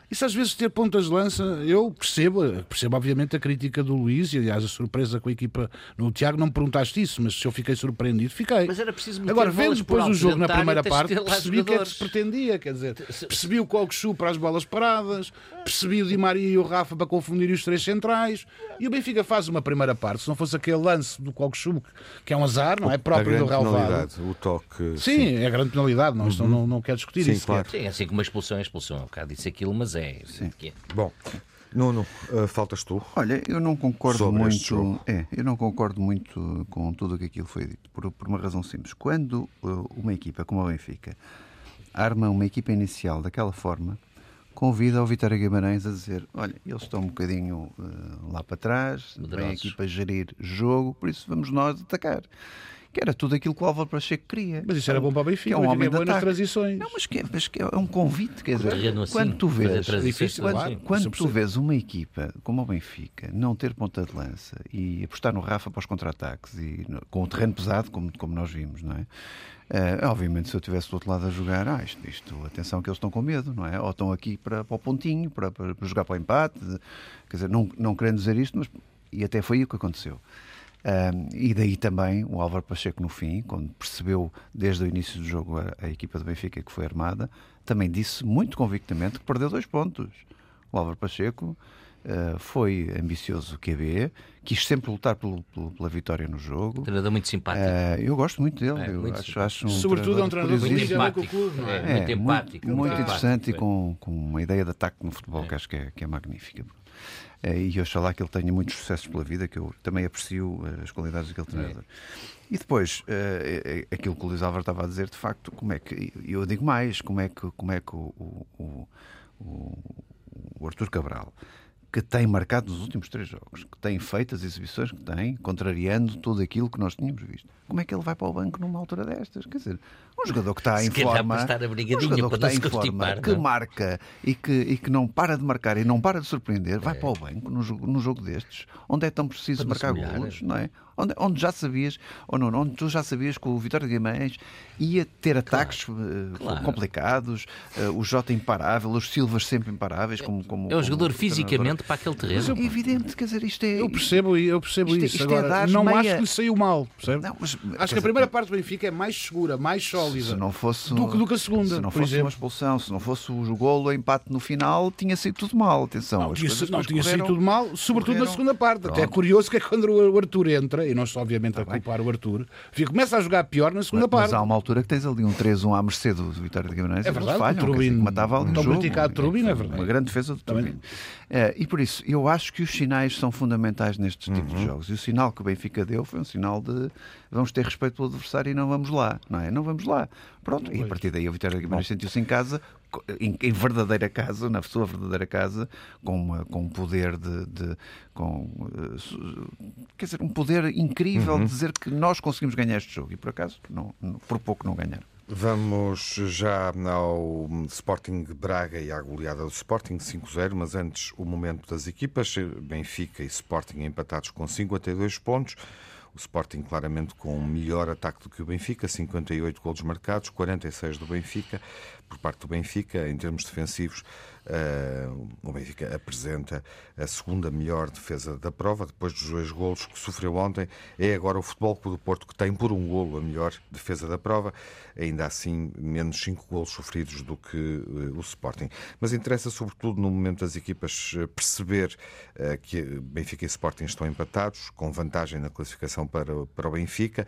Isso às vezes ter pontas de lança, eu percebo, percebo obviamente a crítica do Luís e aliás a surpresa com a equipa no Tiago, não me perguntaste isso, mas se eu fiquei surpreendido, fiquei. Mas era preciso Agora, vendo depois o jogo na primeira parte, percebi o que é que se pretendia, quer dizer, percebi o Coxu para as bolas paradas, percebi o Di Maria e o Rafa para confundir os três centrais, e o Benfica faz uma primeira parte, se não fosse aquele lance do Coxu, que é um azar, não é próprio do Relvado. O toque. Sim, sim, é a grande penalidade, não, uhum. não, não quero discutir sim, isso. Claro. Sim, assim como a expulsão é expulsão, um bocado disse aquilo, mas é. Sim. É. Bom, Nuno, uh, faltas tu. Olha, eu não concordo muito. É, eu não concordo muito com tudo o que aquilo foi dito, por, por uma razão simples. Quando uh, uma equipa como a Benfica arma uma equipa inicial daquela forma, convida o Vitória Guimarães a dizer: olha, eles estão um bocadinho uh, lá para trás, vem aqui para gerir jogo, por isso vamos nós atacar que era tudo aquilo que o Álvaro Pacheco queria. Mas isso era bom para o Benfica, é um homem de nas transições. Não, mas que, é, mas que é um convite, quer dizer, assim, quando tu vês, difícil, quando, quando tu vês uma equipa como o Benfica não ter ponta de lança e apostar no Rafa para os contra-ataques e no, com o terreno pesado, como, como nós vimos, não é? Uh, obviamente, se eu estivesse do outro lado a jogar, ah, isto, isto, atenção que eles estão com medo, não é? Ou estão aqui para, para o pontinho, para, para, para jogar para o empate, quer dizer, não, não querendo dizer isto, mas e até foi o que aconteceu. Um, e daí também o Álvaro Pacheco, no fim, quando percebeu desde o início do jogo a, a equipa do Benfica que foi armada, também disse muito convictamente que perdeu dois pontos. O Álvaro Pacheco uh, foi ambicioso QB, quis sempre lutar pelo, pelo, pela vitória no jogo. Treinador muito simpático. Uh, eu gosto muito dele. É, eu muito acho, acho um Sobretudo é um treinador muito empático. Clube, é? é? muito empático. Muito, muito interessante e com, com uma ideia de ataque no futebol que acho que é, que é magnífica. Eh, e oxalá que ele tenha muitos sucessos pela vida, que eu também aprecio eh, as qualidades daquele treinador. É. E depois, uh, aquilo que o Luís Álvaro estava a dizer, de facto, como é que, eu digo mais, como é que, como é que o, o, o, o Arthur Cabral que tem marcado nos últimos três jogos, que tem feito as exibições que tem, contrariando tudo aquilo que nós tínhamos visto. Como é que ele vai para o banco numa altura destas? Quer dizer, um jogador que está em forma, um jogador que está em forma, que marca e que, e que não para de marcar e não para de surpreender, vai é. para o banco num jogo, num jogo destes, onde é tão preciso para marcar golos, não é? Onde, onde já sabias, ou não, onde tu já sabias que o Vitória de Guimarães ia ter ataques claro, uh, claro. complicados, uh, o Jota imparável, os Silvas sempre imparáveis. Como, como, é um jogador fisicamente para aquele terreno. Mas é evidente, quer dizer, isto é. Eu percebo, eu percebo isto, é- isso. Isto é Agora, é não meia... acho que lhe saiu mal, percebe? Não, mas, acho que a primeira parte do Benfica é mais segura, mais sólida se não fosse, do, que, do que a segunda. Se não fosse exemplo. uma expulsão, se não fosse o golo, o empate no final, tinha sido tudo mal. Atenção, não, tinha, não, tinha sido tudo mal, sobretudo correram. na segunda parte. Pronto. Até é curioso que é quando o Arthur entra, e não estou obviamente a culpar o Arthur, começa a jogar pior na segunda mas, parte. Mas há uma altura que tens ali um 3-1 à mercê do Vitória de Guimarães. É verdade, falham, o Turbino, matava ali Estão criticado Turbino, é verdade. Uma grande defesa do Turbino. É, e por isso, eu acho que os sinais são fundamentais nestes tipos uhum. de jogos. E o sinal que o Benfica deu foi um sinal de vamos ter respeito pelo adversário e não vamos lá. Não é? Não vamos lá. Pronto, e a partir daí o Vitória de Guimarães sentiu-se em casa em, em, verdadeira casa, na sua verdadeira casa, com, uma, com um poder de. de com, uh, quer dizer, um poder incrível uhum. de dizer que nós conseguimos ganhar este jogo. E por acaso, não, por pouco não ganharam. Vamos já ao Sporting Braga e à goleada do Sporting 5-0, mas antes o momento das equipas. Benfica e Sporting empatados com 52 pontos. O Sporting claramente com um melhor ataque do que o Benfica, 58 golos marcados, 46 do Benfica. Por parte do Benfica, em termos defensivos, Uh, o Benfica apresenta a segunda melhor defesa da prova, depois dos dois golos que sofreu ontem. É agora o Futebol Clube do Porto que tem por um golo a melhor defesa da prova, ainda assim menos cinco golos sofridos do que uh, o Sporting. Mas interessa sobretudo no momento das equipas eh, perceber uh, que Benfica e Sporting estão empatados, com vantagem na classificação para, para o Benfica.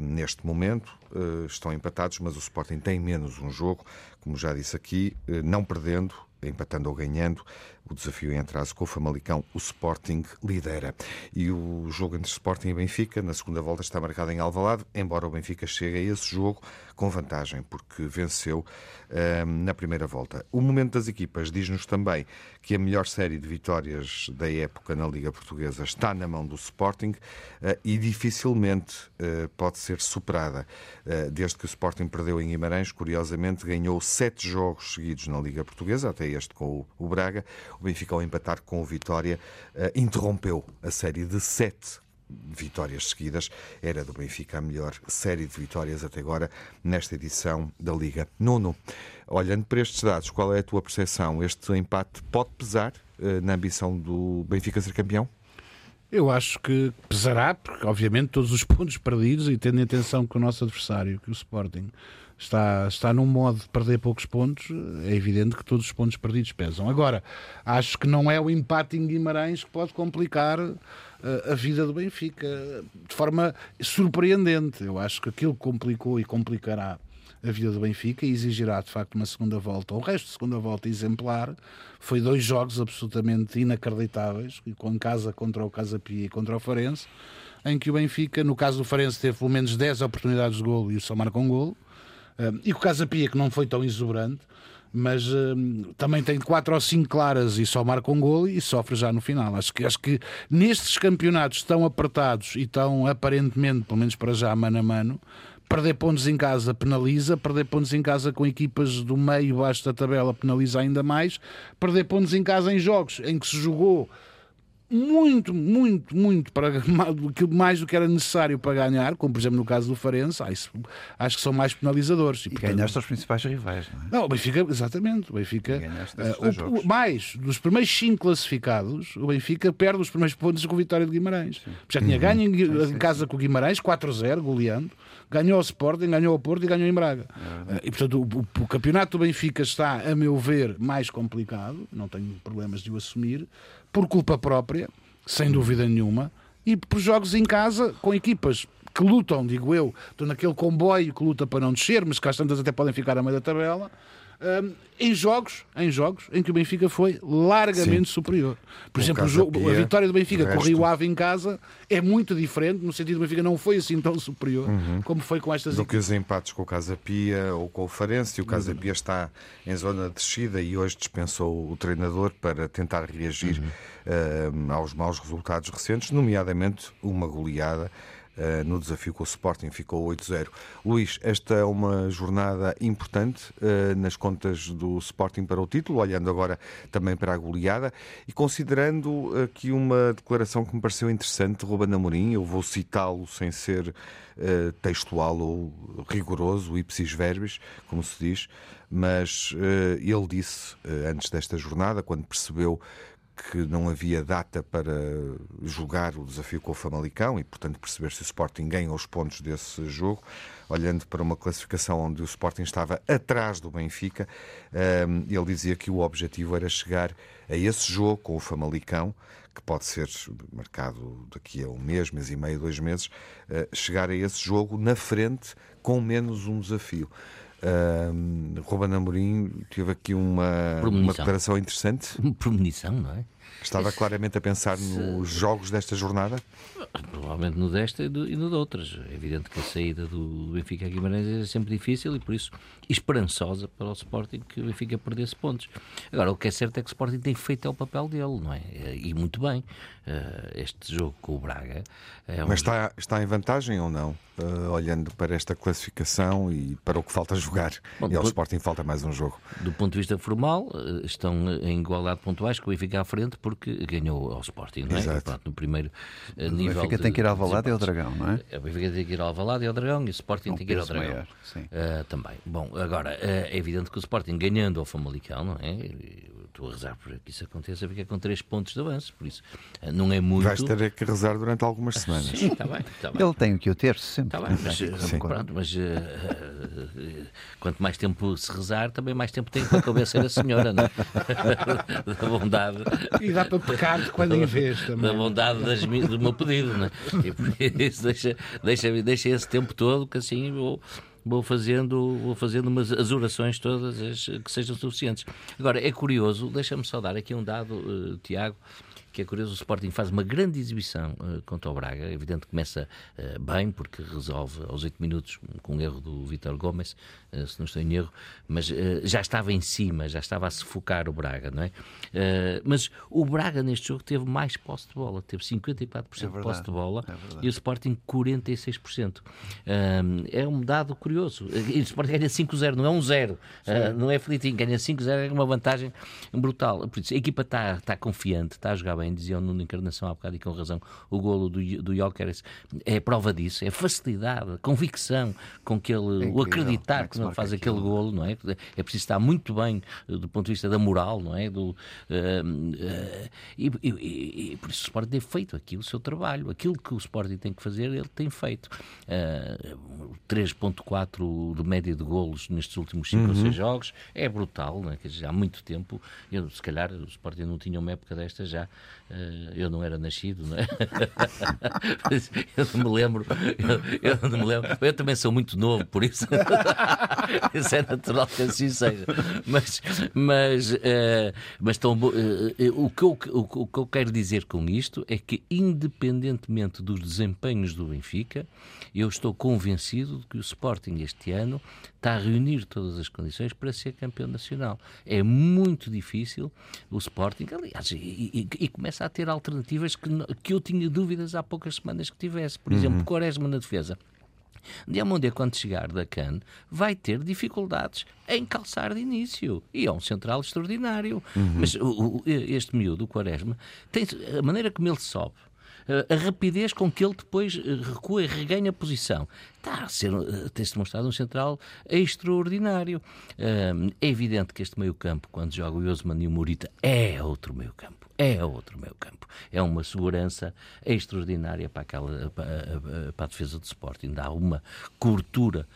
neste momento estão empatados, mas o Sporting tem menos um jogo, como já disse aqui, não perdendo empatando ou ganhando. O desafio em atraso com o Famalicão, o Sporting lidera. E o jogo entre Sporting e Benfica, na segunda volta, está marcado em Alvalade, embora o Benfica chegue a esse jogo com vantagem, porque venceu uh, na primeira volta. O momento das equipas diz-nos também que a melhor série de vitórias da época na Liga Portuguesa está na mão do Sporting uh, e dificilmente uh, pode ser superada. desde que o Sporting perdeu em Guimarães, curiosamente, ganhou sete jogos seguidos na Liga Portuguesa, até este com o Braga. O Benfica, ao empatar com o Vitória, uh, interrompeu a série de sete vitórias seguidas. Era do Benfica a melhor série de vitórias até agora nesta edição da Liga. Nuno, olhando para estes dados, qual é a tua percepção? Este empate pode pesar uh, na ambição do Benfica ser campeão? Eu acho que pesará, porque obviamente todos os pontos perdidos e tendo em atenção que o nosso adversário, que o Sporting, está, está num modo de perder poucos pontos, é evidente que todos os pontos perdidos pesam. Agora, acho que não é o empate em Guimarães que pode complicar uh, a vida do Benfica de forma surpreendente. Eu acho que aquilo complicou e complicará a vida do Benfica e exigirá de facto uma segunda volta, o resto de segunda volta exemplar. Foi dois jogos absolutamente inacreditáveis, com casa contra o Casa Pia e contra o Farense, em que o Benfica, no caso do Farense, teve pelo menos 10 oportunidades de golo e só marcou um golo e o Casa Pia, que não foi tão exuberante, mas também tem quatro ou cinco claras e só marca um gol e sofre já no final. Acho que, acho que nestes campeonatos tão apertados e tão aparentemente, pelo menos para já, mano a mano, perder pontos em casa penaliza, perder pontos em casa com equipas do meio e baixo da tabela penaliza ainda mais, perder pontos em casa em jogos em que se jogou muito, muito, muito para [LAUGHS] mais do que era necessário para ganhar, como por exemplo no caso do Farense, acho que são mais penalizadores. E, portanto, ganhaste aos principais rivais, não é? Não, o Benfica, exatamente, o Benfica, uh, o, mais dos primeiros cinco classificados, o Benfica perde os primeiros pontos com a vitória de Guimarães. Sim. Já tinha uhum. ganho em, sim, sim, em casa com o Guimarães, 4-0, goleando, ganhou o Sporting, ganhou o Porto e ganhou em Braga. É uh, e portanto, o, o, o campeonato do Benfica está, a meu ver, mais complicado, não tenho problemas de o assumir por culpa própria, sem dúvida nenhuma, e por jogos em casa com equipas que lutam, digo eu, estou naquele comboio que luta para não descer, mas que às tantas até podem ficar a meio da tabela um, em jogos, em jogos em que o Benfica foi largamente Sim. superior. Por o exemplo, o jogo, a vitória do Benfica com o Rio Ave em casa é muito diferente, no sentido do Benfica não foi assim tão superior uhum. como foi com estas Do que os empates com o Casa Pia ou com o Farense, e o Casa Pia está em zona de descida e hoje dispensou o treinador para tentar reagir uhum. uh, aos maus resultados recentes, nomeadamente uma goleada uh, no desafio com o Sporting, ficou 8-0. Luís, esta é uma jornada importante uh, nas contas do Sporting para o título, olhando agora também para a goleada e considerando aqui uma declaração que me pareceu interessante de Ruben Amorim, eu vou citá-lo sem ser uh, textual ou rigoroso, ipsis verbis, como se diz, mas ele disse antes desta jornada, quando percebeu que não havia data para julgar o desafio com o Famalicão e, portanto, perceber se o Sporting ganha os pontos desse jogo. Olhando para uma classificação onde o Sporting estava atrás do Benfica, ehm, ele dizia que o objetivo era chegar a esse jogo com o Famalicão, que pode ser marcado daqui a um mês, mês e meio, dois meses, eh, chegar a esse jogo na frente com menos um desafio. Uh, Ruben Amorim teve aqui uma, uma declaração interessante. [LAUGHS] Premonição, não é? Estava claramente a pensar nos jogos desta jornada? Provavelmente no desta e, no de outras. É evidente que a saída do Benfica a Guimarães é sempre difícil e por isso esperançosa para o Sporting que o Benfica perdesse pontos. Agora, o que é certo é que o Sporting tem feito é o papel dele, não é? E muito bem. Eh, este jogo com o Braga. É um Mas está, está em vantagem ou não? Uh, olhando para esta classificação e para o que falta jogar. Bom, e ao Sporting falta mais um jogo. Do ponto de vista formal, eh, estão em igualdade pontuais com o Benfica à frente porque ganhou ao Sporting, não é? Exato. Pronto, no primeiro uh, nível. O Benfica de, tem que ir ao Valado e ao Dragão, não é? O Benfica tem que ir ao Valado e ao Dragão e o Sporting um tem que ir ao Dragão. Maior, uh, também. Bom, agora, é evidente que o Sporting ganhando ao Famalicão, não é? estou a rezar para que isso aconteça, porque é com 3 pontos de avanço, por isso eh, não é muito. Vais ter que rezar durante algumas semanas. Sim, está bem, está bem. Ele tem que o ter sempre. Está bem, mas, eh, pronto, mas uh, quanto mais tempo se rezar, também mais tempo tem para convencer a senhora, não é? [LAUGHS] da bondade. E dá para pecar de quando em vez também. Da bondade das, do meu pedido, não é? E por isso deixa, deixa, deixa esse tempo todo que assim vou vou fazendo, vou fazendo umas, as orações todas as, que sejam suficientes. Agora, é curioso, deixa-me só dar aqui um dado, uh, Tiago, que é curioso, o Sporting faz uma grande exibição uh, contra o Braga. É evidente que começa uh, bem, porque resolve aos 8 minutos com um erro do Vítor Gomes, uh, se não estou em erro, mas já estava em cima, já estava a sufocar o Braga, não é? mas o Braga neste jogo teve mais posse de bola, teve 54% é de posse de bola é e o Sporting 46%. é um dado curioso. E o Sporting ganha 5-0, não é um 0, não é felitinho, ganha 5-0, é uma vantagem brutal. Por isso, a equipa está, está confiante, está a jogar bem, dizia o Nuno Encarnação há bocado e com razão, o golo do, do Jokeres é prova disso, é facilidade, convicção com que ele, é o acreditar que não faz aquele golo, não é? É preciso estar muito bem eh, do ponto de vista da moral, não é? Do, uh, uh, e, e, e, por isso o Sporting tem feito aqui o seu trabalho, aquilo que o Sporting tem que fazer, ele tem feito. Uh, 3.4 de média de golos nestes últimos 5 uhum. ou 6 jogos, é brutal, não é? Quer dizer, há muito tempo, eu, se calhar o Sporting não tinha uma época desta já, eu não era nascido, não é? [LAUGHS] eu não me lembro, eu, eu, não me lembro. Eu também sou muito novo, por isso, [LAUGHS] isso é natural que assim seja. Mas, mas, uh, mas tão, uh, o, que eu, o que eu quero dizer com isto é que, independentemente dos desempenhos do Benfica, eu estou convencido de que o Sporting este ano está a reunir todas as condições para ser campeão nacional. É muito difícil o Sporting, aliás, e, e, e começa a ter alternativas que, que eu tinha dúvidas há poucas semanas que tivesse. Por exemplo, uhum. Quaresma na defesa. Diamondé, quando chegar da CAN, vai ter dificuldades em calçar de início. E é um central extraordinário. Uhum. Mas o, o, este miúdo, o Quaresma, tem, a maneira como ele sobe, a rapidez com que ele depois eh, recua e reganha a posição. Está a ser, eh, tem-se demonstrado um central extraordinário. É evidente que este meio-campo, quando joga o Osman e o Morita, é outro meio-campo é outro meio campo. É uma segurança extraordinária para, aquela, para, para a defesa do Sporting. Dá uma cobertura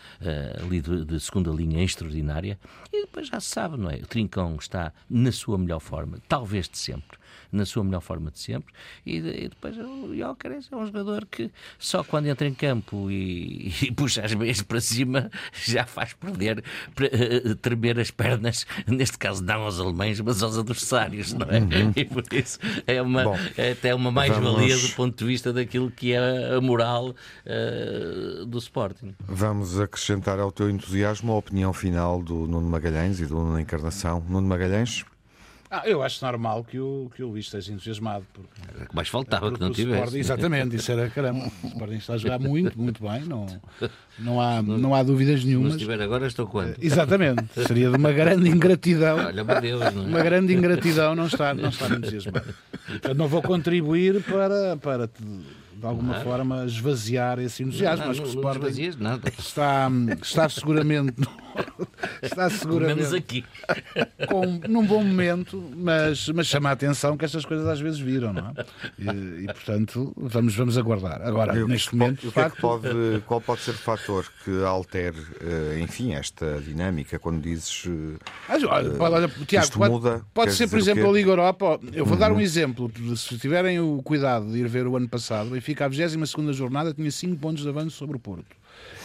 ali de, de, segunda linha extraordinária e depois já se sabe, não é? O Trincão está na sua melhor forma, talvez de sempre na sua melhor forma de sempre. E, e depois o Jóqueres é um jogador que só quando entra em campo e, e puxa as meias para cima já faz perder, uh, tremer as pernas, neste caso não aos alemães, mas aos adversários, não é? Uhum. E por isso é, uma, Bom, é até uma mais-valia vamos... do ponto de vista daquilo que é a moral uh, do Sporting. Vamos acrescentar ao teu entusiasmo a opinião final do Nuno Magalhães e do Nuno Encarnação. Nuno Magalhães? Ah, eu acho normal que o, que o Luís esteja entusiasmado. Porque, mais faltava porque que não tivesse. Sporting, exatamente, isso era caramba. [LAUGHS] O Sporting está a jogar muito, muito bem, não, não, há, não há dúvidas nenhuma. Se estiver agora, estou quanto? Exatamente, seria de uma grande ingratidão. Olha, meu Deus, não é? Uma grande ingratidão não estar, não estar entusiasmado. Eu não vou contribuir para, para de alguma não. forma esvaziar esse entusiasmo. Não, não, que o Sporting nada. Está, está seguramente [LAUGHS] está seguramente menos aqui com, num bom momento, mas, mas chama a atenção que estas coisas às vezes viram, não é? E, e portanto vamos, vamos aguardar. Agora, eu, neste momento, o que é que pode, qual pode ser o fator que altere, eh, enfim, esta dinâmica quando dizes mas, olha, olha, Tiago, pode, muda, pode ser, por exemplo, a Liga Europa. Eu vou uhum. dar um uhum. exemplo. Se tiverem o cuidado de ir ver o ano passado, o Benfica, a 22 jornada, tinha 5 pontos de avanço sobre o Porto.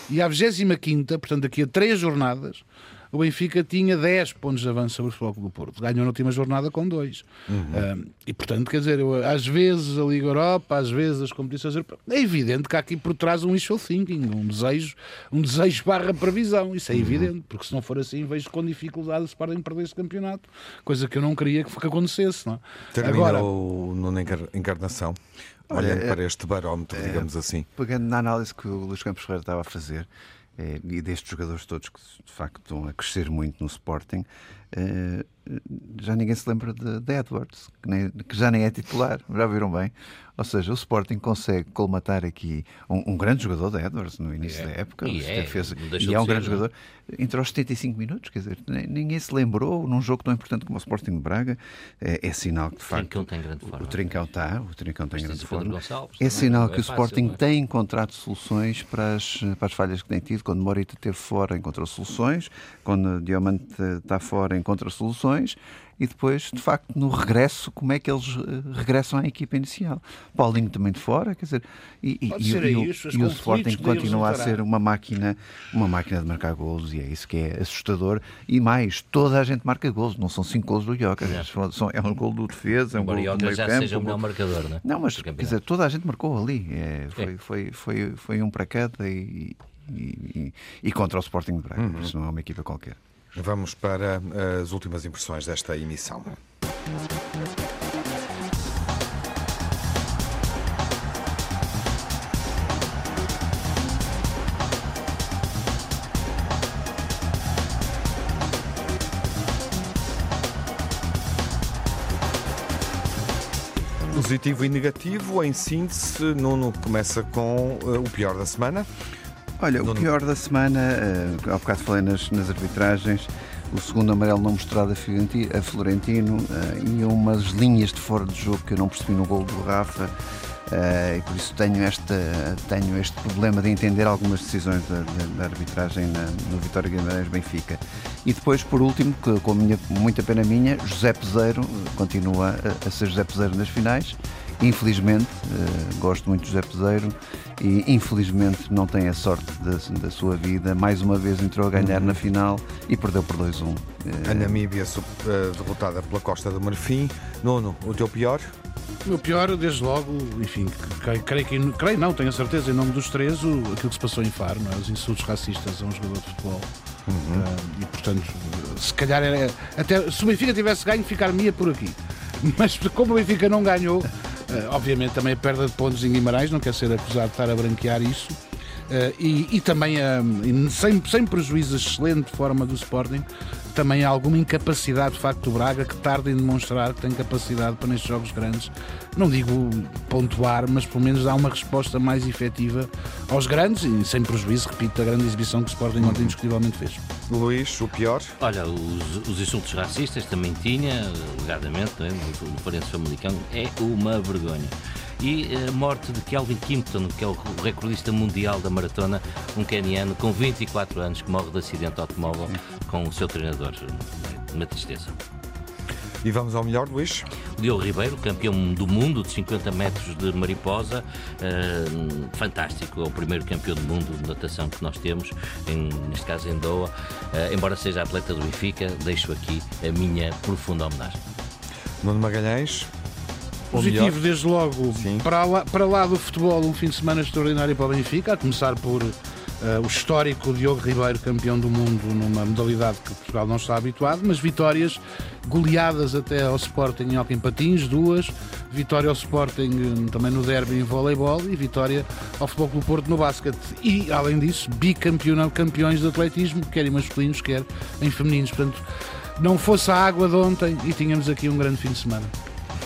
E à 25, portanto, daqui a 3 jornadas, o Benfica tinha 10 pontos de avanço sobre o Futebol do Porto. Ganhou na última jornada com 2. Uhum. e, portanto, quer dizer, eu, às vezes a Liga Europa, às vezes as competições europeias, é evidente que há aqui por trás um wishful thinking, um desejo, um desejo barra previsão. Isso é uhum. evidente, porque se não for assim, vejo com dificuldade se podem perder esse campeonato, coisa que eu não queria que, acontecesse. Não? É? Terminou Agora, numa encarnação. Olhando Olha, para este barómetro, é, digamos assim. Pegando na análise que o Luís Campos Ferreira estava a fazer, é, e destes jogadores todos que de facto estão a crescer muito no Sporting, é, já ninguém se lembra de, de Edwards, que, nem, que, já nem é titular, já viram bem? Ou seja, o Sporting consegue colmatar aqui um, um grande jogador de Edwards no início é. da época. E é, fez, e é um grande não? jogador. Entre os 75 minutos, quer dizer, ninguém se lembrou num jogo tão importante como o Sporting de Braga. É, é sinal que de facto. O Trincão tem grande forma. O Trincão está, o Trincão tem grande forma. É sinal que o é Sporting é? tem encontrado soluções para as, para as falhas que tem tido. Quando Morita esteve fora, encontrou soluções. Quando Diamante está fora, encontra soluções e depois, de facto, no regresso, como é que eles uh, regressam à equipa inicial. Paulinho também de fora, quer dizer, e, e, e, e, o, e o Sporting continua a ser uma máquina, uma máquina de marcar golos e é isso que é assustador. E mais, toda a gente marca golos, não são cinco golos do Ioca, é um gol do defesa, é um gol do meio já campo. seja o melhor marcador, não é? Não, mas quer dizer, toda a gente marcou ali. É, foi, é. Foi, foi, foi um para cada e, e, e, contra o Sporting de Braga. Uhum. Isso não é uma equipa qualquer. Vamos para as últimas impressões desta emissão. Positivo e negativo, em síntese, Nuno começa com uh, o pior da semana. Olha, o pior da semana, uh, há bocado falei nas, nas arbitragens, o segundo amarelo não mostrado a Florentino uh, e umas linhas de fora de jogo que eu não percebi no gol do Rafa. Uh, e por isso tenho, esta, tenho este problema de entender algumas decisões da, da, da arbitragem na, no Vitória Guimarães Benfica. E depois, por último, que, com minha, muita pena minha, José Peseiro continua a, a ser José Peseiro nas finais. Infelizmente, uh, gosto muito de José Peseiro e infelizmente não tem a sorte da, da sua vida. Mais uma vez entrou a ganhar uhum. na final e perdeu por 2-1. A Namíbia derrotada pela Costa do Marfim. Nono, o teu pior? O meu pior, desde logo, enfim, creio, que creio não, tenho a certeza, em nome dos três, o, aquilo que se passou em Faro, é? os insultos racistas a um jogador de futebol. Uhum. Uh, e portanto, se calhar era. Até se o Benfica tivesse ganho, ficar-me por aqui. [LAUGHS] Mas como o Benfica não ganhou, uh, obviamente também a perda de pontos em Guimarães, não quer ser acusado de estar a branquear isso. Uh, e, e, também, sem, sem prejuízo, a excelente forma do Sporting também há alguma incapacidade, de facto, do Braga, que tarda em demonstrar que tem capacidade para nestes jogos grandes, não digo pontuar, mas pelo menos dar uma resposta mais efetiva aos grandes e sem prejuízo, repito, a grande exibição que o Sporting ontem indiscutivelmente fez. Luís, o pior? Olha, os, os insultos racistas também tinha, alegadamente, é? no, Forense Famalicão, é uma vergonha e a morte de Kelvin Kimpton, que é o recordista mundial da maratona, um keniano com 24 anos que morre de acidente de automóvel com o seu treinador. Uma tristeza. E vamos ao melhor, Luís? Diogo Ribeiro, campeão do mundo de 50 metros de mariposa, uh, fantástico, é o primeiro campeão do mundo de natação que nós temos, em, neste caso em Doha. Uh, embora seja atleta do Benfica, deixo aqui a minha profunda homenagem. Nuno Magalhães, Positivo, desde logo, para lá, para lá do futebol, um fim de semana extraordinário para o Benfica, a começar por uh, o histórico Diogo Ribeiro, campeão do mundo numa modalidade que Portugal não está habituado, mas vitórias goleadas até ao Sporting em Alquim Patins, duas, vitória ao Sporting eh, também no derby em voleibol e vitória ao Futebol Clube Porto no basquete. E, além disso, bicampeão campeões de atletismo, quer em masculinos, quer em femininos. Portanto, não fosse a água de ontem e tínhamos aqui um grande fim de semana.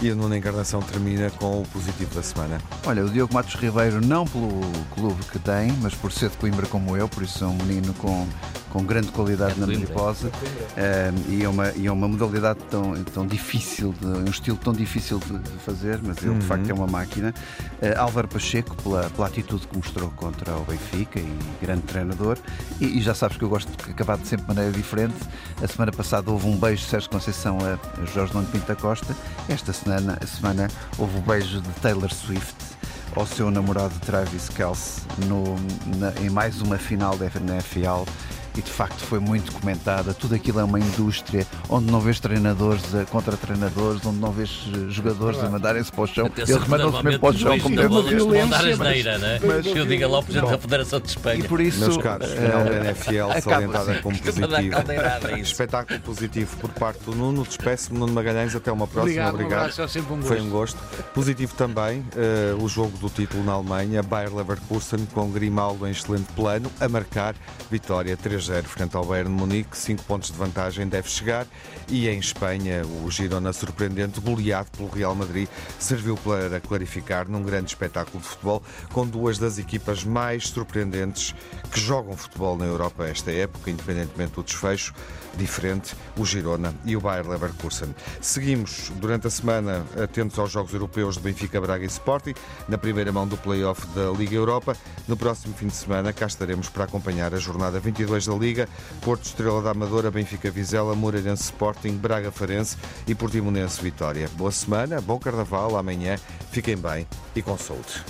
E a nona encarnação termina com o positivo da semana. Olha, o Diogo Matos Ribeiro, não pelo clube que tem, mas por ser de Coimbra como eu, por isso é um menino com com grande qualidade é na mariposa uh, e, é uma, e é uma modalidade tão, tão difícil, de, um estilo tão difícil de, de fazer, mas ele uhum. de facto é uma máquina. Uh, Álvaro Pacheco, pela, pela atitude que mostrou contra o Benfica e grande treinador, e, e, já sabes que eu gosto de acabar de sempre de maneira diferente. A semana passada houve um beijo de Sérgio Conceição a, a Jorge Nuno Pinta Costa, esta semana, semana houve o beijo de Taylor Swift ao seu namorado Travis Kelce no, na, em mais uma final da NFL e de facto foi muito comentada. Tudo aquilo é uma indústria onde não vês treinadores contra treinadores, onde não vês eh, jogadores a mandarem-se para o chão. Eles mandam-se mesmo para o chão como uma violência. Mas, né? mas, eu diga lá o Presidente da Federação de Espanha. E por isso, Meus caros, final da NFL salientada como positivo. Espetáculo positivo por parte do Nuno. Despeço-me, Nuno Magalhães. Até uma próxima. Obrigado. Obrigado. Um Foi um gosto. Positivo também uh, o jogo do título na Alemanha. Bayer Leverkusen com Grimaldo em excelente plano a marcar vitória 3 0 frente ao Bayern de Munique. 5 pontos de vantagem deve chegar. E em Espanha, o Girona surpreendente, goleado pelo Real Madrid, serviu para clarificar num grande espetáculo de futebol com duas das equipas mais surpreendentes que jogam futebol na Europa esta época, independentemente do desfecho diferente, o Girona e o Bayer Leverkusen. Seguimos durante a semana atentos aos Jogos Europeus de Benfica, Braga e Sporting, na primeira mão do play-off da Liga Europa. No próximo fim de semana cá estaremos para acompanhar a jornada 22 da Liga, Porto Estrela da Amadora, Benfica Vizela, Moreirense Sporting Braga Farense e Portimonense Vitória. Boa semana, bom carnaval amanhã, fiquem bem e com saúde.